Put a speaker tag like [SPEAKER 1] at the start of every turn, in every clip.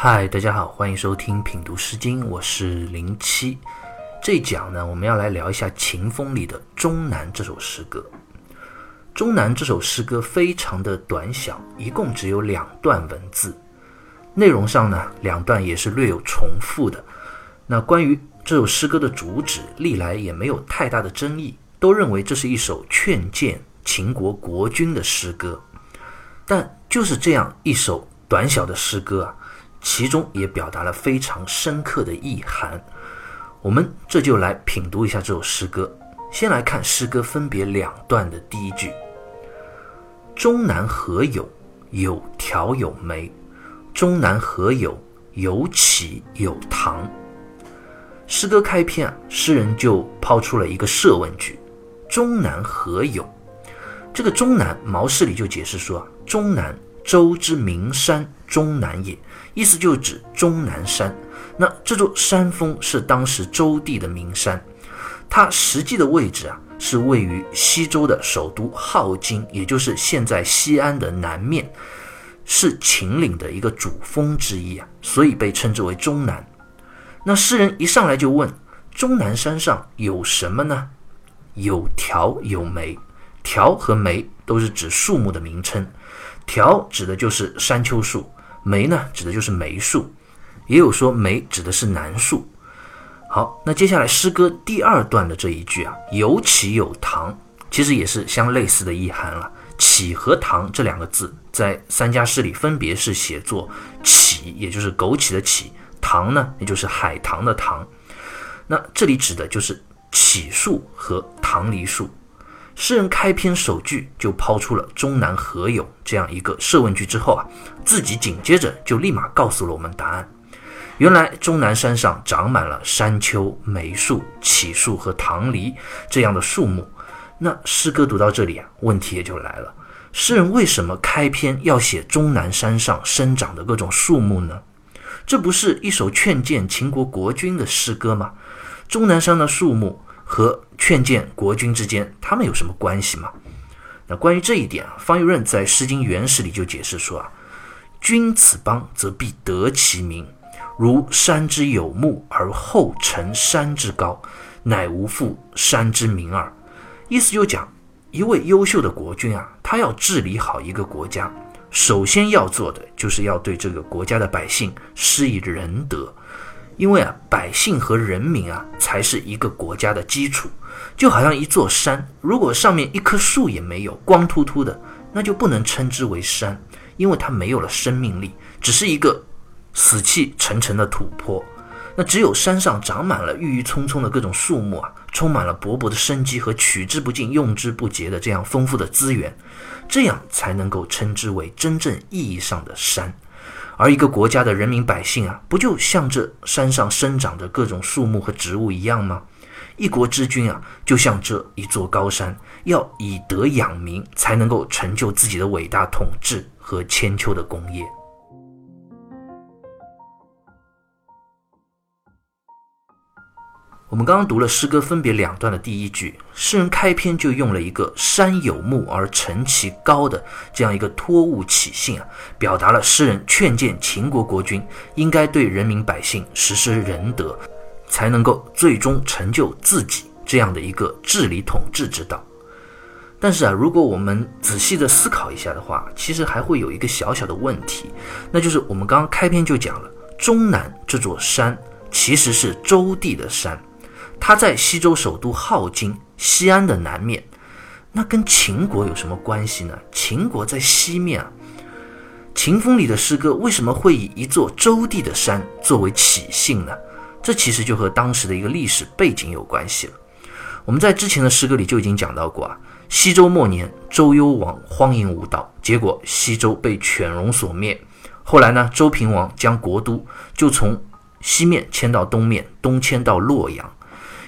[SPEAKER 1] 嗨，大家好，欢迎收听品读诗经，我是零七。这一讲呢，我们要来聊一下《秦风》里的《终南》这首诗歌。《终南》这首诗歌非常的短小，一共只有两段文字，内容上呢，两段也是略有重复的。那关于这首诗歌的主旨，历来也没有太大的争议，都认为这是一首劝谏秦国国君的诗歌。但就是这样一首短小的诗歌啊。其中也表达了非常深刻的意涵，我们这就来品读一下这首诗歌。先来看诗歌分别两段的第一句：“终南何有？有条有梅。终南何有？有杞有堂。”诗歌开篇啊，诗人就抛出了一个设问句：“终南何有？”这个“终南”，毛氏里就解释说啊，“终南，周之名山终南也。”意思就指终南山，那这座山峰是当时周地的名山，它实际的位置啊是位于西周的首都镐京，也就是现在西安的南面，是秦岭的一个主峰之一啊，所以被称之为终南。那诗人一上来就问：终南山上有什么呢？有条有梅，条和梅都是指树木的名称，条指的就是山丘树。梅呢，指的就是梅树，也有说梅指的是楠树。好，那接下来诗歌第二段的这一句啊，有杞有堂，其实也是相类似的意涵了。杞和堂这两个字，在三家诗里分别是写作杞，也就是枸杞的杞；堂呢，也就是海棠的棠。那这里指的就是杞树和棠梨树。诗人开篇首句就抛出了“终南何有”这样一个设问句之后啊，自己紧接着就立马告诉了我们答案。原来终南山上长满了山丘、梅树、杞树和棠梨这样的树木。那诗歌读到这里啊，问题也就来了：诗人为什么开篇要写终南山上生长的各种树木呢？这不是一首劝谏秦国国君的诗歌吗？终南山的树木。和劝谏国君之间，他们有什么关系吗？那关于这一点啊，方玉润在《诗经原始》里就解释说啊：“君此邦则必得其名，如山之有木而后成山之高，乃无复山之名耳。”意思就讲，一位优秀的国君啊，他要治理好一个国家，首先要做的就是要对这个国家的百姓施以仁德。因为啊，百姓和人民啊，才是一个国家的基础。就好像一座山，如果上面一棵树也没有，光秃秃的，那就不能称之为山，因为它没有了生命力，只是一个死气沉沉的土坡。那只有山上长满了郁郁葱葱的各种树木啊，充满了勃勃的生机和取之不尽、用之不竭的这样丰富的资源，这样才能够称之为真正意义上的山。而一个国家的人民百姓啊，不就像这山上生长的各种树木和植物一样吗？一国之君啊，就像这一座高山，要以德养民，才能够成就自己的伟大统治和千秋的功业。我们刚刚读了诗歌分别两段的第一句，诗人开篇就用了一个“山有木而成其高”的这样一个托物起兴啊，表达了诗人劝谏秦国国君应该对人民百姓实施仁德，才能够最终成就自己这样的一个治理统治之道。但是啊，如果我们仔细的思考一下的话，其实还会有一个小小的问题，那就是我们刚刚开篇就讲了，终南这座山其实是周地的山。它在西周首都镐京西安的南面，那跟秦国有什么关系呢？秦国在西面啊。秦风里的诗歌为什么会以一座周地的山作为起兴呢？这其实就和当时的一个历史背景有关系了。我们在之前的诗歌里就已经讲到过啊，西周末年，周幽王荒淫无道，结果西周被犬戎所灭。后来呢，周平王将国都就从西面迁到东面，东迁到洛阳。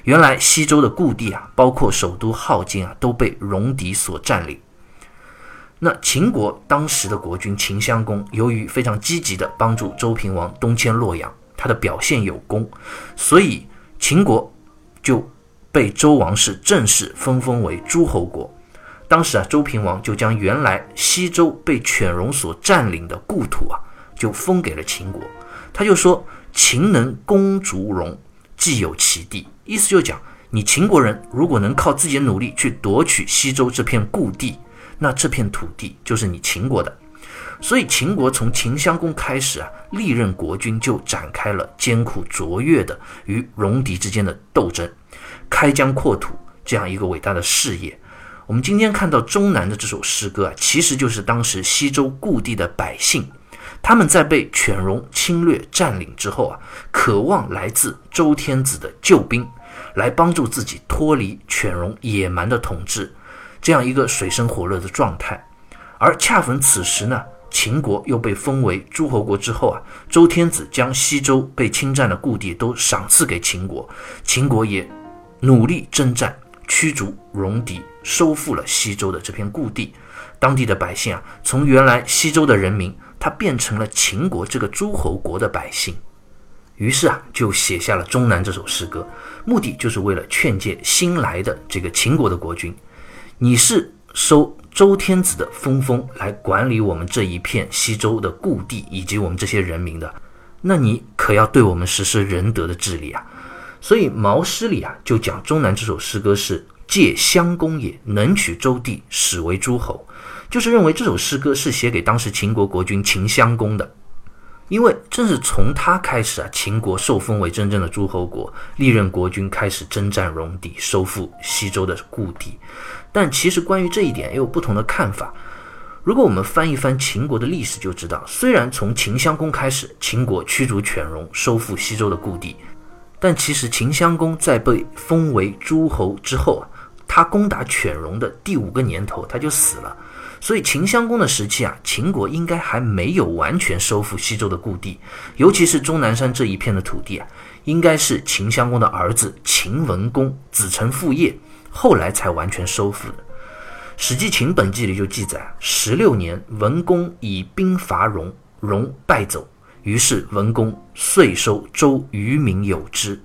[SPEAKER 1] 原来西周的故地啊，包括首都镐京啊，都被戎狄所占领。那秦国当时的国君秦襄公，由于非常积极的帮助周平王东迁洛阳，他的表现有功，所以秦国就被周王室正式分封为诸侯国。当时啊，周平王就将原来西周被犬戎所占领的故土啊，就封给了秦国。他就说：“秦能攻逐戎，既有其地。”意思就讲，你秦国人如果能靠自己的努力去夺取西周这片故地，那这片土地就是你秦国的。所以秦国从秦襄公开始啊，历任国君就展开了艰苦卓越的与戎狄之间的斗争，开疆扩土这样一个伟大的事业。我们今天看到终南的这首诗歌啊，其实就是当时西周故地的百姓，他们在被犬戎侵略占领之后啊，渴望来自周天子的救兵，来帮助自己脱离犬戎野蛮的统治，这样一个水深火热的状态。而恰逢此时呢。秦国又被封为诸侯国之后啊，周天子将西周被侵占的故地都赏赐给秦国，秦国也努力征战，驱逐戎狄，收复了西周的这片故地。当地的百姓啊，从原来西周的人民，他变成了秦国这个诸侯国的百姓。于是啊，就写下了《终南》这首诗歌，目的就是为了劝诫新来的这个秦国的国君，你是收。周天子的封封来管理我们这一片西周的故地以及我们这些人民的，那你可要对我们实施仁德的治理啊！所以《毛诗》里啊就讲终南这首诗歌是借襄公也，能取周地，始为诸侯，就是认为这首诗歌是写给当时秦国国君秦襄公的，因为正是从他开始啊，秦国受封为真正的诸侯国，历任国君开始征战戎狄，收复西周的故地。但其实关于这一点也有不同的看法。如果我们翻一翻秦国的历史，就知道，虽然从秦襄公开始，秦国驱逐犬戎，收复西周的故地，但其实秦襄公在被封为诸侯之后啊，他攻打犬戎的第五个年头他就死了。所以秦襄公的时期啊，秦国应该还没有完全收复西周的故地，尤其是终南山这一片的土地啊，应该是秦襄公的儿子秦文公子承父业。后来才完全收复的，《史记·秦本纪》里就记载：十六年，文公以兵伐戎，戎败走，于是文公遂收周余民有之，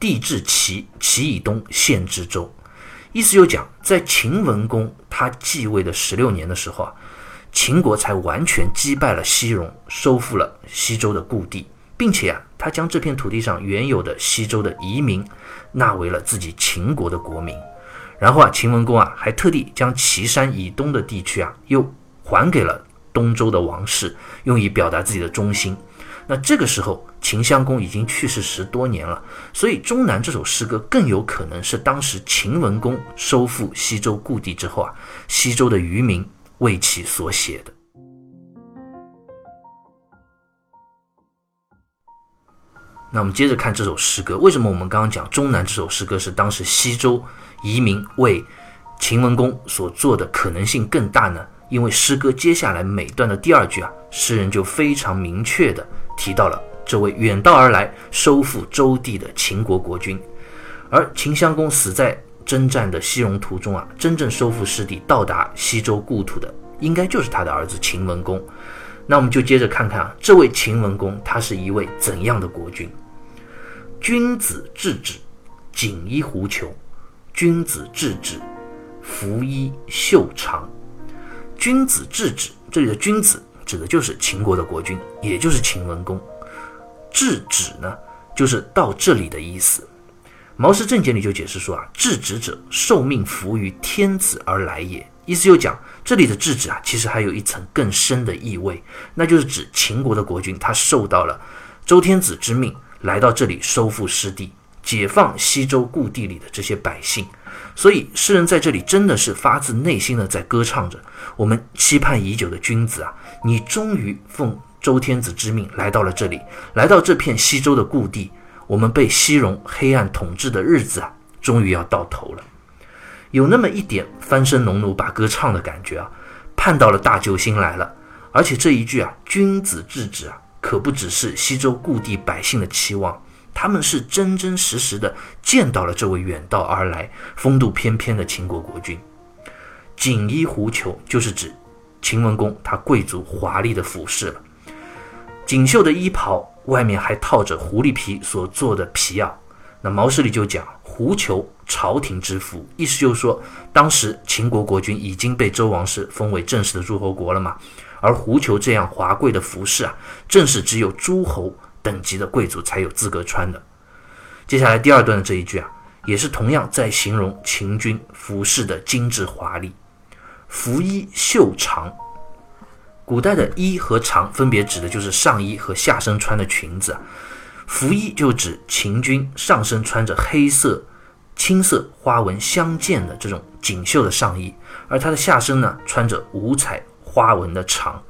[SPEAKER 1] 地至齐，齐以东县之周。意思就讲，在秦文公他继位的十六年的时候啊，秦国才完全击败了西戎，收复了西周的故地，并且啊，他将这片土地上原有的西周的移民纳为了自己秦国的国民。然后啊，秦文公啊还特地将岐山以东的地区啊又还给了东周的王室，用以表达自己的忠心。那这个时候，秦襄公已经去世十多年了，所以《终南》这首诗歌更有可能是当时秦文公收复西周故地之后啊，西周的渔民为其所写的。那我们接着看这首诗歌，为什么我们刚刚讲《终南》这首诗歌是当时西周？移民为秦文公所做的可能性更大呢？因为诗歌接下来每段的第二句啊，诗人就非常明确的提到了这位远道而来收复周地的秦国国君，而秦襄公死在征战的西戎途中啊，真正收复失地到达西周故土的，应该就是他的儿子秦文公。那我们就接着看看啊，这位秦文公他是一位怎样的国君？君子质止，锦衣狐裘。君子质止，服衣袖长。君子质止，这里的君子指的就是秦国的国君，也就是秦文公。制止呢，就是到这里的意思。毛氏正解里就解释说啊，制止者，受命服于天子而来也。意思就讲，这里的制止啊，其实还有一层更深的意味，那就是指秦国的国君，他受到了周天子之命，来到这里收复失地。解放西周故地里的这些百姓，所以诗人在这里真的是发自内心的在歌唱着我们期盼已久的君子啊！你终于奉周天子之命来到了这里，来到这片西周的故地，我们被西戎黑暗统治的日子啊，终于要到头了。有那么一点翻身农奴把歌唱的感觉啊，盼到了大救星来了。而且这一句啊，君子制止啊，可不只是西周故地百姓的期望。他们是真真实实的见到了这位远道而来、风度翩翩的秦国国君。锦衣狐裘就是指秦文公他贵族华丽的服饰了。锦绣的衣袍外面还套着狐狸皮所做的皮袄。那毛诗里就讲狐裘朝廷之服，意思就是说，当时秦国国君已经被周王室封为正式的诸侯国了嘛，而狐裘这样华贵的服饰啊，正是只有诸侯。等级的贵族才有资格穿的。接下来第二段的这一句啊，也是同样在形容秦军服饰的精致华丽。服衣袖长，古代的衣和裳分别指的就是上衣和下身穿的裙子。服衣就指秦军上身穿着黑色、青色花纹相间的这种锦绣的上衣，而他的下身呢穿着五彩花纹的长。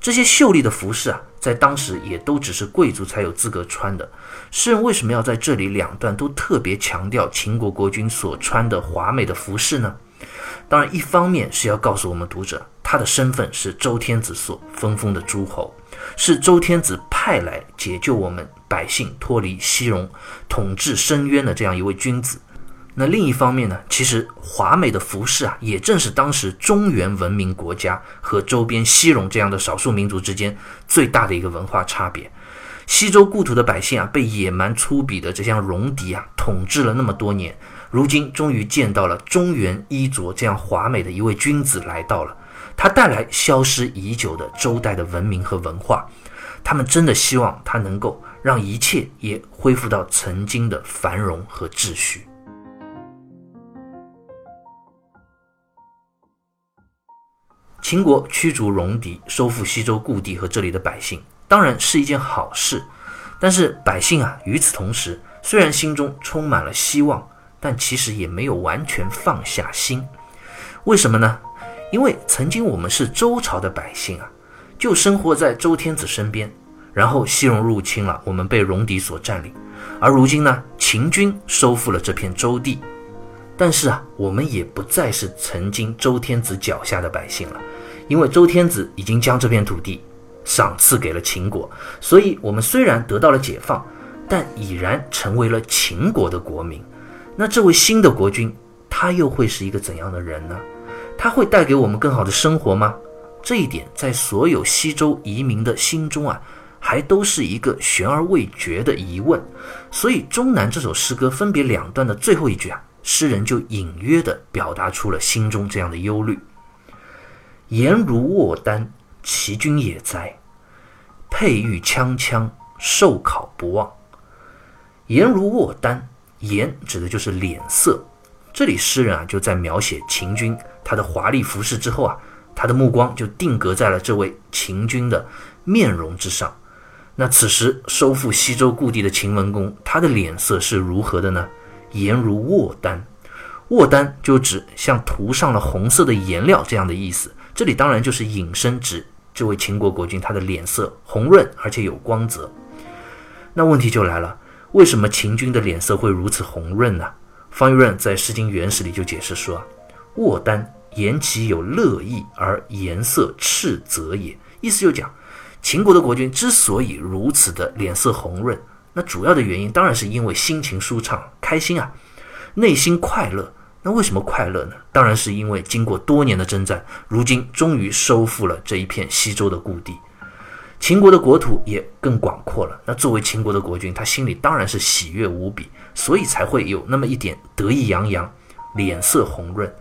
[SPEAKER 1] 这些秀丽的服饰啊，在当时也都只是贵族才有资格穿的。诗人为什么要在这里两段都特别强调秦国国君所穿的华美的服饰呢？当然，一方面是要告诉我们读者，他的身份是周天子所分封的诸侯，是周天子派来解救我们百姓脱离西戎统治深渊的这样一位君子。那另一方面呢，其实华美的服饰啊，也正是当时中原文明国家和周边西戎这样的少数民族之间最大的一个文化差别。西周故土的百姓啊，被野蛮粗鄙的这项戎狄啊统治了那么多年。如今终于见到了中原衣着这样华美的一位君子来到了，他带来消失已久的周代的文明和文化，他们真的希望他能够让一切也恢复到曾经的繁荣和秩序。秦国驱逐戎狄，收复西周故地和这里的百姓，当然是一件好事，但是百姓啊，与此同时，虽然心中充满了希望。但其实也没有完全放下心，为什么呢？因为曾经我们是周朝的百姓啊，就生活在周天子身边，然后西戎入侵了，我们被戎狄所占领，而如今呢，秦军收复了这片周地，但是啊，我们也不再是曾经周天子脚下的百姓了，因为周天子已经将这片土地赏赐给了秦国，所以我们虽然得到了解放，但已然成为了秦国的国民。那这位新的国君，他又会是一个怎样的人呢？他会带给我们更好的生活吗？这一点在所有西周移民的心中啊，还都是一个悬而未决的疑问。所以《终南》这首诗歌分别两段的最后一句啊，诗人就隐约地表达出了心中这样的忧虑：“颜如卧丹，其君也哉？佩玉锵锵，受考不忘。颜如卧丹。”颜指的就是脸色，这里诗人啊就在描写秦军他的华丽服饰之后啊，他的目光就定格在了这位秦军的面容之上。那此时收复西周故地的秦文公，他的脸色是如何的呢？颜如卧丹，卧丹就指像涂上了红色的颜料这样的意思。这里当然就是引申指这位秦国国君他的脸色红润而且有光泽。那问题就来了。为什么秦军的脸色会如此红润呢？方玉润在《诗经原始》里就解释说：“卧丹，言其有乐意而颜色赤泽也。”意思就讲，秦国的国君之所以如此的脸色红润，那主要的原因当然是因为心情舒畅、开心啊，内心快乐。那为什么快乐呢？当然是因为经过多年的征战，如今终于收复了这一片西周的故地。秦国的国土也更广阔了。那作为秦国的国君，他心里当然是喜悦无比，所以才会有那么一点得意洋洋，脸色红润。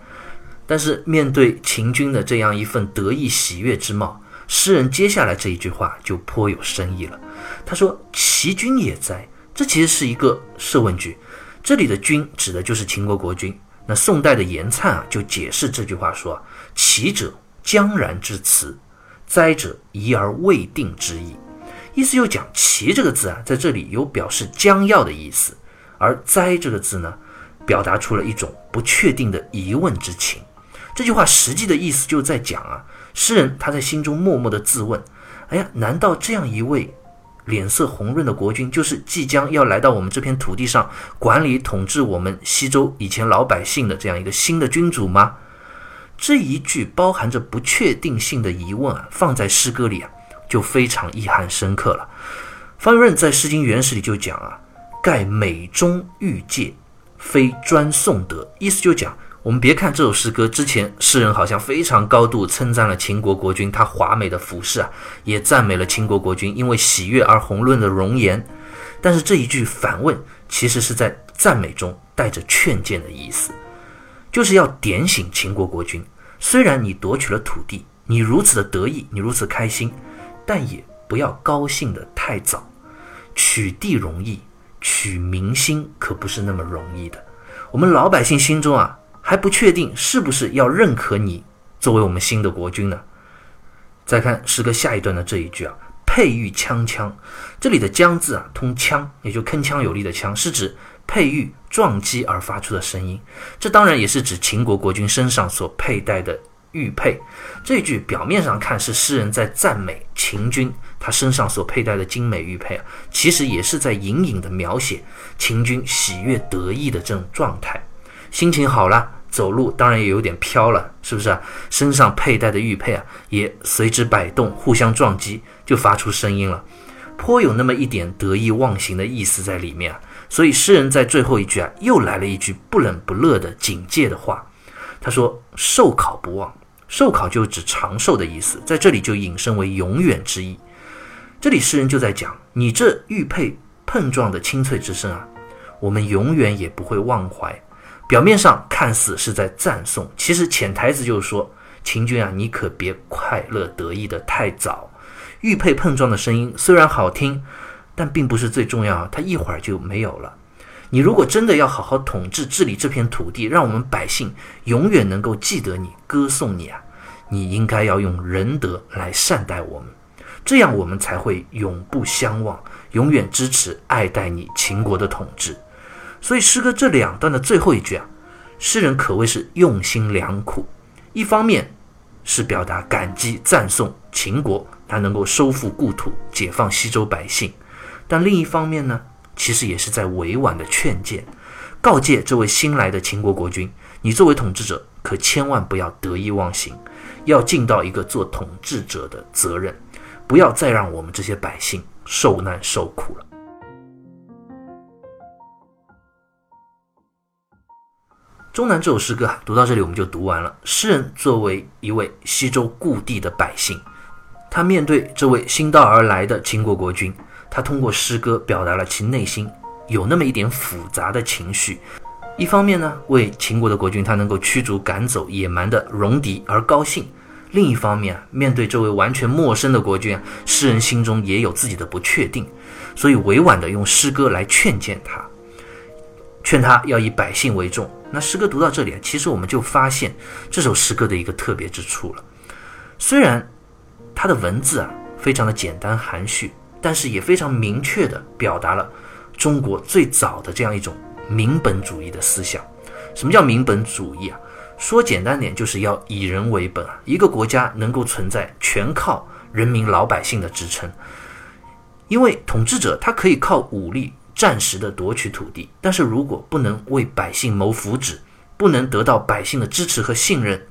[SPEAKER 1] 但是面对秦军的这样一份得意喜悦之貌，诗人接下来这一句话就颇有深意了。他说：“齐军也哉？”这其实是一个设问句，这里的“君”指的就是秦国国君。那宋代的严粲啊就解释这句话说：“齐者，江然之辞。”哉者，疑而未定之意，意思又讲“齐”这个字啊，在这里有表示将要的意思，而“哉”这个字呢，表达出了一种不确定的疑问之情。这句话实际的意思就在讲啊，诗人他在心中默默的自问：哎呀，难道这样一位脸色红润的国君，就是即将要来到我们这片土地上管理统治我们西周以前老百姓的这样一个新的君主吗？这一句包含着不确定性的疑问啊，放在诗歌里啊，就非常意涵深刻了。方润在《诗经原始》里就讲啊：“盖美中欲界，非专颂德。”意思就讲，我们别看这首诗歌之前，诗人好像非常高度称赞了秦国国君他华美的服饰啊，也赞美了秦国国君因为喜悦而红润的容颜。但是这一句反问，其实是在赞美中带着劝谏的意思。就是要点醒秦国国君，虽然你夺取了土地，你如此的得意，你如此开心，但也不要高兴的太早。取地容易，取民心可不是那么容易的。我们老百姓心中啊，还不确定是不是要认可你作为我们新的国君呢。再看诗歌下一段的这一句啊，佩玉锵锵，这里的锵字啊，通锵，也就铿锵有力的锵，是指佩玉撞击而发出的声音。这当然也是指秦国国君身上所佩戴的玉佩。这句表面上看是诗人在赞美秦军他身上所佩戴的精美玉佩啊，其实也是在隐隐的描写秦军喜悦得意的这种状态，心情好了。走路当然也有点飘了，是不是啊？身上佩戴的玉佩啊，也随之摆动，互相撞击，就发出声音了，颇有那么一点得意忘形的意思在里面啊。所以诗人在最后一句啊，又来了一句不冷不热的警戒的话。他说：“寿考不忘，寿考就指长寿的意思，在这里就引申为永远之意。这里诗人就在讲，你这玉佩碰撞的清脆之声啊，我们永远也不会忘怀。”表面上看似是在赞颂，其实潜台词就是说：秦军啊，你可别快乐得意的太早。玉佩碰撞的声音虽然好听，但并不是最重要，它一会儿就没有了。你如果真的要好好统治治理这片土地，让我们百姓永远能够记得你、歌颂你啊，你应该要用仁德来善待我们，这样我们才会永不相忘，永远支持爱戴你秦国的统治。所以诗歌这两段的最后一句啊，诗人可谓是用心良苦。一方面是表达感激赞颂秦国，他能够收复故土、解放西周百姓；但另一方面呢，其实也是在委婉的劝谏，告诫这位新来的秦国国君：你作为统治者，可千万不要得意忘形，要尽到一个做统治者的责任，不要再让我们这些百姓受难受苦了。《中南》这首诗歌读到这里，我们就读完了。诗人作为一位西周故地的百姓，他面对这位新到而来的秦国国君，他通过诗歌表达了其内心有那么一点复杂的情绪。一方面呢，为秦国的国君他能够驱逐赶走野蛮的戎狄而高兴；另一方面，面对这位完全陌生的国君啊，诗人心中也有自己的不确定，所以委婉地用诗歌来劝谏他，劝他要以百姓为重。那诗歌读到这里，其实我们就发现这首诗歌的一个特别之处了。虽然它的文字啊非常的简单含蓄，但是也非常明确的表达了中国最早的这样一种民本主义的思想。什么叫民本主义啊？说简单点，就是要以人为本啊。一个国家能够存在，全靠人民老百姓的支撑。因为统治者他可以靠武力。暂时的夺取土地，但是如果不能为百姓谋福祉，不能得到百姓的支持和信任，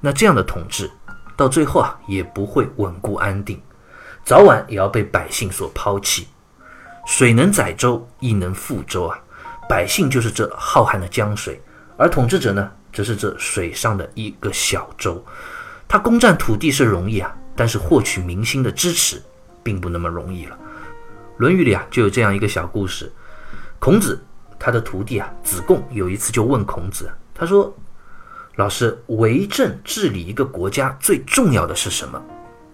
[SPEAKER 1] 那这样的统治到最后啊也不会稳固安定，早晚也要被百姓所抛弃。水能载舟，亦能覆舟啊！百姓就是这浩瀚的江水，而统治者呢，则是这水上的一个小舟。他攻占土地是容易啊，但是获取民心的支持，并不那么容易了。《论语》里啊，就有这样一个小故事。孔子他的徒弟啊，子贡有一次就问孔子，他说：“老师，为政治理一个国家最重要的是什么？”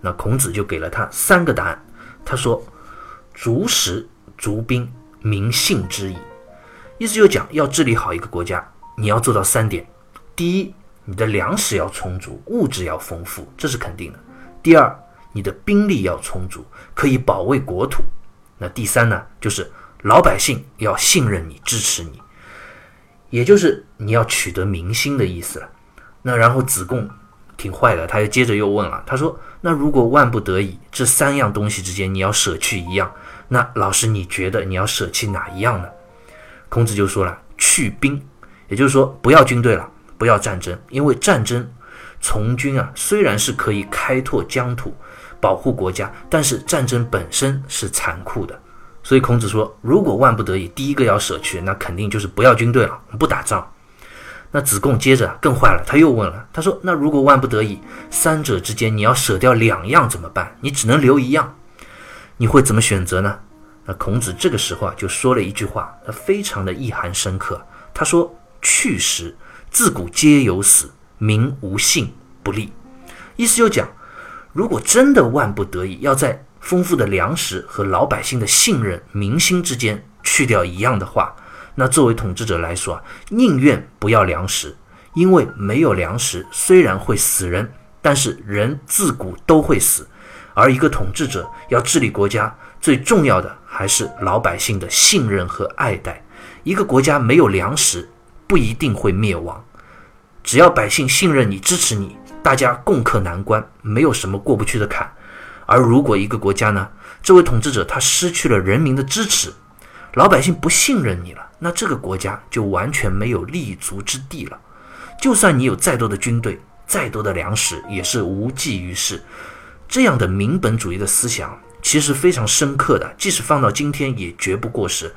[SPEAKER 1] 那孔子就给了他三个答案。他说：“足食、足兵、民信之矣。”意思就讲，要治理好一个国家，你要做到三点：第一，你的粮食要充足，物质要丰富，这是肯定的；第二，你的兵力要充足，可以保卫国土。那第三呢，就是老百姓要信任你、支持你，也就是你要取得民心的意思了。那然后子贡挺坏的，他又接着又问了，他说：“那如果万不得已，这三样东西之间你要舍去一样，那老师你觉得你要舍弃哪一样呢？”孔子就说了：“去兵，也就是说不要军队了，不要战争，因为战争从军啊，虽然是可以开拓疆土。”保护国家，但是战争本身是残酷的，所以孔子说，如果万不得已，第一个要舍去，那肯定就是不要军队了，不打仗。那子贡接着更坏了，他又问了，他说，那如果万不得已，三者之间你要舍掉两样怎么办？你只能留一样，你会怎么选择呢？那孔子这个时候啊，就说了一句话，他非常的意涵深刻，他说：“去时，自古皆有死，民无信不立。”意思就讲。如果真的万不得已要在丰富的粮食和老百姓的信任、民心之间去掉一样的话，那作为统治者来说啊，宁愿不要粮食，因为没有粮食虽然会死人，但是人自古都会死，而一个统治者要治理国家，最重要的还是老百姓的信任和爱戴。一个国家没有粮食，不一定会灭亡，只要百姓信任你、支持你，大家共克难关，没有什么过不去的坎。而如果一个国家呢，这位统治者他失去了人民的支持，老百姓不信任你了，那这个国家就完全没有立足之地了。就算你有再多的军队、再多的粮食，也是无济于事。这样的民本主义的思想其实非常深刻的，即使放到今天也绝不过时。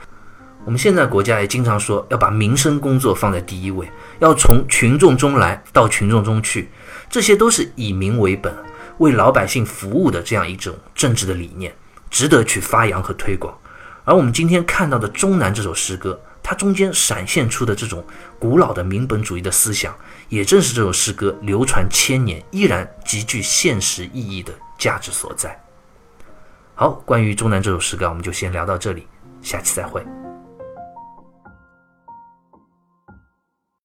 [SPEAKER 1] 我们现在国家也经常说要把民生工作放在第一位，要从群众中来到群众中去，这些都是以民为本。为老百姓服务的这样一种政治的理念，值得去发扬和推广。而我们今天看到的《中南》这首诗歌，它中间闪现出的这种古老的民本主义的思想，也正是这首诗歌流传千年、依然极具现实意义的价值所在。好，关于《中南》这首诗歌，我们就先聊到这里，下期再会。